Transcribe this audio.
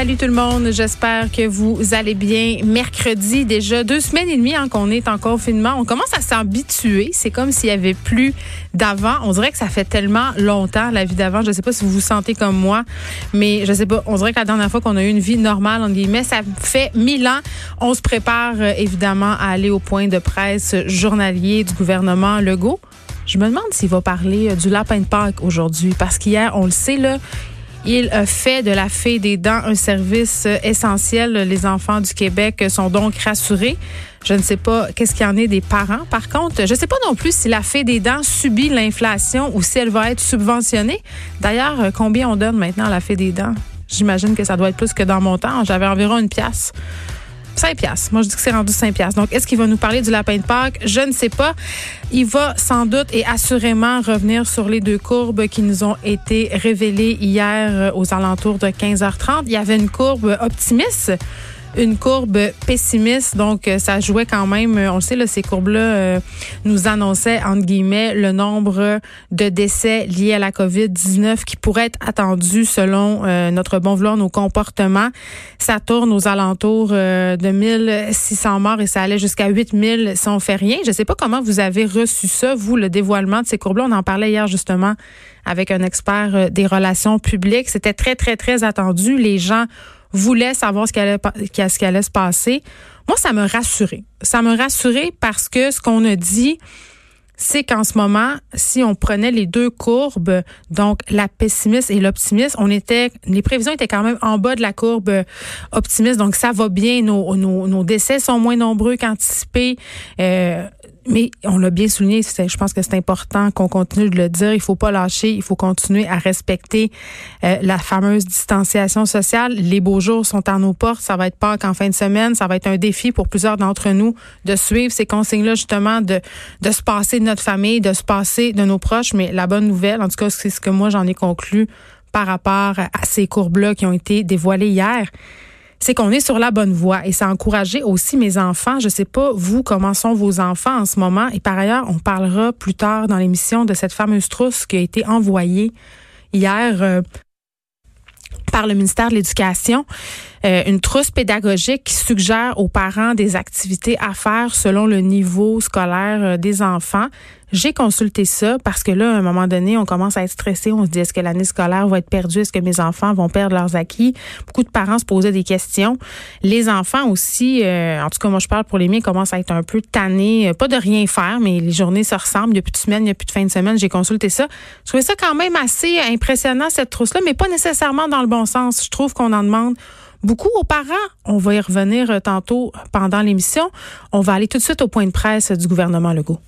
Salut tout le monde, j'espère que vous allez bien. Mercredi, déjà deux semaines et demie hein, qu'on est en confinement. On commence à s'habituer. C'est comme s'il y avait plus d'avant. On dirait que ça fait tellement longtemps, la vie d'avant. Je sais pas si vous vous sentez comme moi, mais je sais pas. On dirait que la dernière fois qu'on a eu une vie normale, entre guillemets, ça fait mille ans. On se prépare euh, évidemment à aller au point de presse journalier du gouvernement Legault. Je me demande s'il va parler euh, du lapin de Pâques aujourd'hui, parce qu'hier, on le sait, là, il fait de la fée des dents un service essentiel. Les enfants du Québec sont donc rassurés. Je ne sais pas qu'est-ce qu'il y en est des parents. Par contre, je ne sais pas non plus si la fée des dents subit l'inflation ou si elle va être subventionnée. D'ailleurs, combien on donne maintenant à la fée des dents? J'imagine que ça doit être plus que dans mon temps. J'avais environ une pièce. 5 piastres. Moi, je dis que c'est rendu 5 piastres. Donc, est-ce qu'il va nous parler du lapin de Pâques? Je ne sais pas. Il va sans doute et assurément revenir sur les deux courbes qui nous ont été révélées hier euh, aux alentours de 15h30. Il y avait une courbe optimiste une courbe pessimiste. Donc, euh, ça jouait quand même, euh, on sait, là, ces courbes-là euh, nous annonçaient, entre guillemets, le nombre de décès liés à la COVID-19 qui pourrait être attendu selon notre bon vouloir, nos comportements. Ça tourne aux alentours de 1600 morts et ça allait jusqu'à 8000 si on fait rien. Je sais pas comment vous avez reçu ça, vous, le dévoilement de ces courbes-là. On en parlait hier, justement, avec un expert des relations publiques. C'était très, très, très attendu. Les gens voulait savoir ce qui allait, ce allait se passer. Moi, ça me rassurait. Ça me rassurait parce que ce qu'on a dit, c'est qu'en ce moment, si on prenait les deux courbes, donc la pessimiste et l'optimiste, on était, les prévisions étaient quand même en bas de la courbe optimiste, donc ça va bien. Nos, nos, nos décès sont moins nombreux qu'anticipés. Euh, mais on l'a bien souligné, je pense que c'est important qu'on continue de le dire. Il faut pas lâcher, il faut continuer à respecter euh, la fameuse distanciation sociale. Les beaux jours sont à nos portes. Ça va être pas qu'en fin de semaine. Ça va être un défi pour plusieurs d'entre nous de suivre ces consignes-là, justement, de, de se passer de notre famille, de se passer de nos proches. Mais la bonne nouvelle, en tout cas, c'est ce que moi j'en ai conclu par rapport à ces courbes-là qui ont été dévoilées hier c'est qu'on est sur la bonne voie et ça a encouragé aussi mes enfants. Je sais pas vous comment sont vos enfants en ce moment et par ailleurs on parlera plus tard dans l'émission de cette fameuse trousse qui a été envoyée hier euh, par le ministère de l'Éducation, euh, une trousse pédagogique qui suggère aux parents des activités à faire selon le niveau scolaire euh, des enfants. J'ai consulté ça parce que là, à un moment donné, on commence à être stressé. On se dit, est-ce que l'année scolaire va être perdue? Est-ce que mes enfants vont perdre leurs acquis? Beaucoup de parents se posaient des questions. Les enfants aussi, euh, en tout cas, moi, je parle pour les miens, commencent à être un peu tannés. Euh, pas de rien faire, mais les journées se ressemblent. Il n'y a plus de semaine, il n'y a plus de fin de semaine. J'ai consulté ça. Je trouvais ça quand même assez impressionnant, cette trousse-là, mais pas nécessairement dans le bon sens. Je trouve qu'on en demande beaucoup aux parents. On va y revenir euh, tantôt pendant l'émission. On va aller tout de suite au point de presse du gouvernement Legault.